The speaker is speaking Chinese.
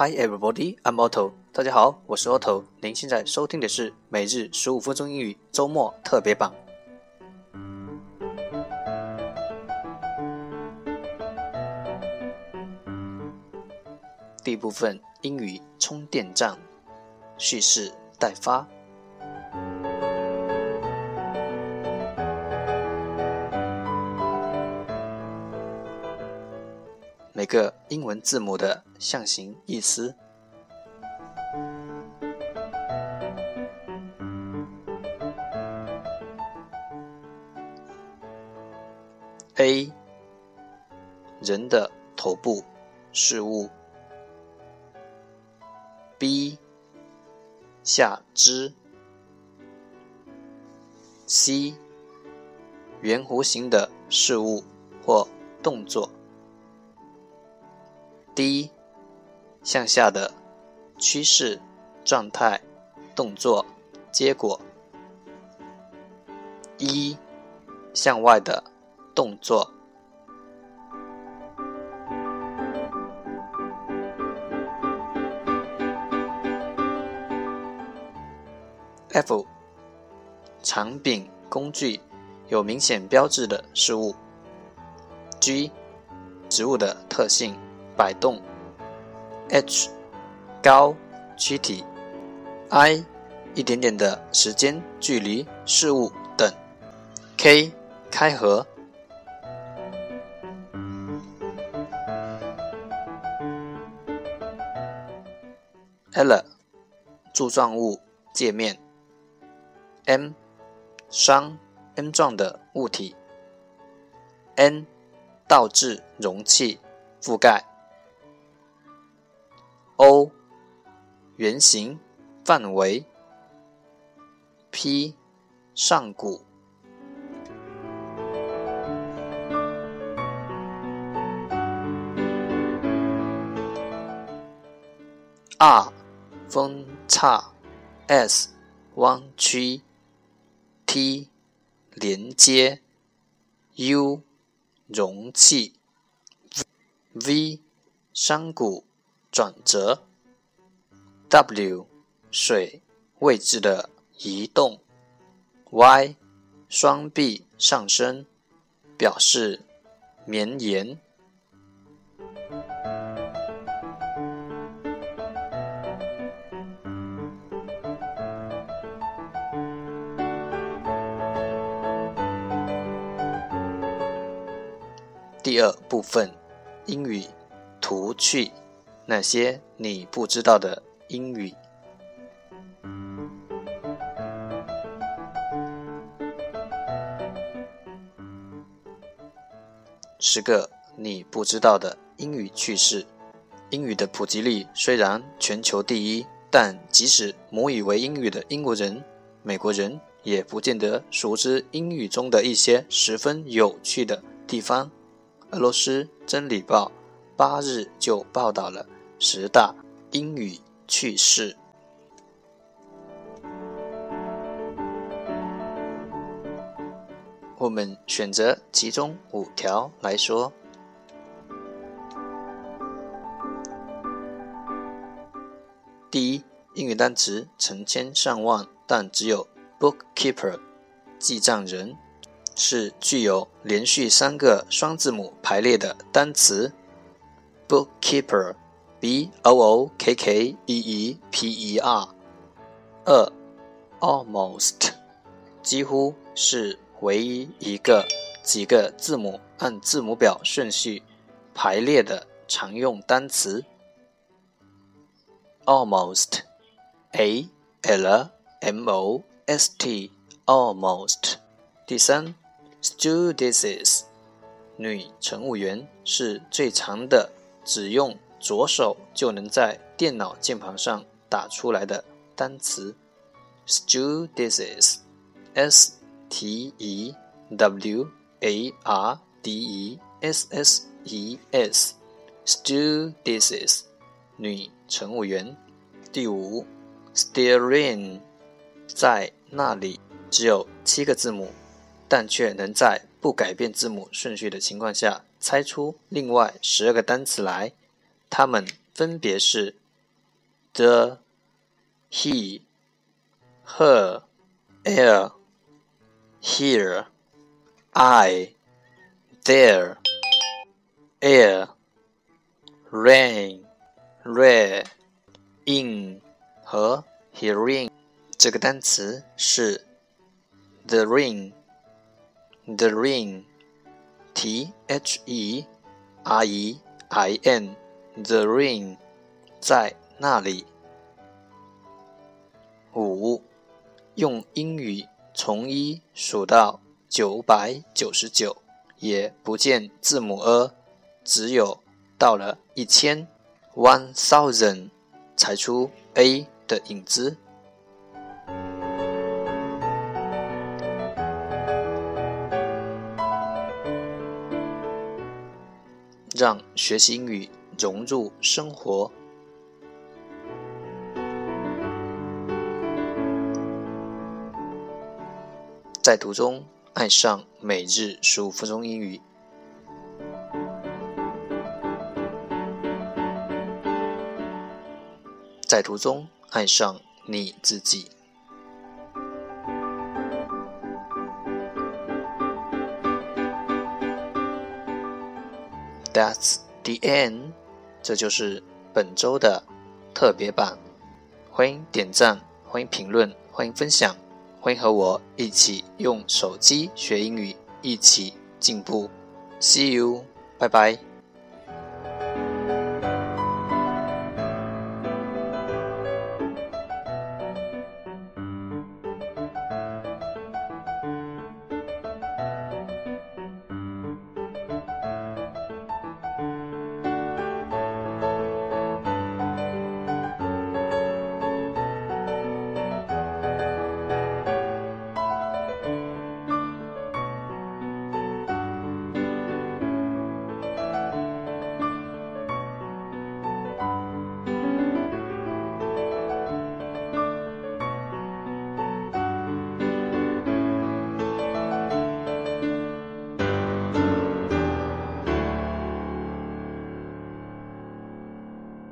Hi everybody, I'm Otto。大家好，我是 Otto。您现在收听的是每日十五分钟英语周末特别版。第一部分英语充电站蓄势待发。每个英文字母的象形意思。A 人的头部事物。B 下肢。C 圆弧形的事物或动作。D 向下的趋势、状态、动作、结果。一向外的动作。F 长柄工具，有明显标志的事物。G 植物的特性。摆动，h 高躯体，i 一点点的时间距离事物等，k 开合，l 柱状物界面，m 商 m 状的物体，n 倒置容器覆盖。O 圆形范围，P 上骨，R 分叉，S 弯曲，T 连接，U 容器，V 山谷。转折，W 水位置的移动，Y 双臂上升，表示绵延。第二部分英语图趣。那些你不知道的英语。十个你不知道的英语趣事。英语的普及率虽然全球第一，但即使母语为英语的英国人、美国人，也不见得熟知英语中的一些十分有趣的地方。俄罗斯《真理报》八日就报道了。十大英语趣事，我们选择其中五条来说。第一，英语单词成千上万，但只有 bookkeeper 记账人是具有连续三个双字母排列的单词 bookkeeper。B o o k k e e p e r，二，almost，几乎是唯一一个几个字母按字母表顺序排列的常用单词。almost，a l m o s t，almost。第三，stewardesses，女乘务员是最长的，只用。左手就能在电脑键盘上打出来的单词，stewardesses，s t e w a r d e s s e s，stewardesses，女乘务员。第五，steering，在那里只有七个字母，但却能在不改变字母顺序的情况下猜出另外十二个单词来。它们分别是 the, he, her, air, here, I, there, air, rain, rare, in 和 hearing 这个单词是 the ring，the ring，t h e r e i The rain 在那里。五，用英语从一数到九百九十九，也不见字母 a，只有到了一千 one thousand 才出 a 的影子。让学习英语融入生活。在途中爱上每日十五分钟英语，在途中爱上你自己。That's the end，这就是本周的特别版。欢迎点赞，欢迎评论，欢迎分享。欢迎和我一起用手机学英语，一起进步。See you，拜拜。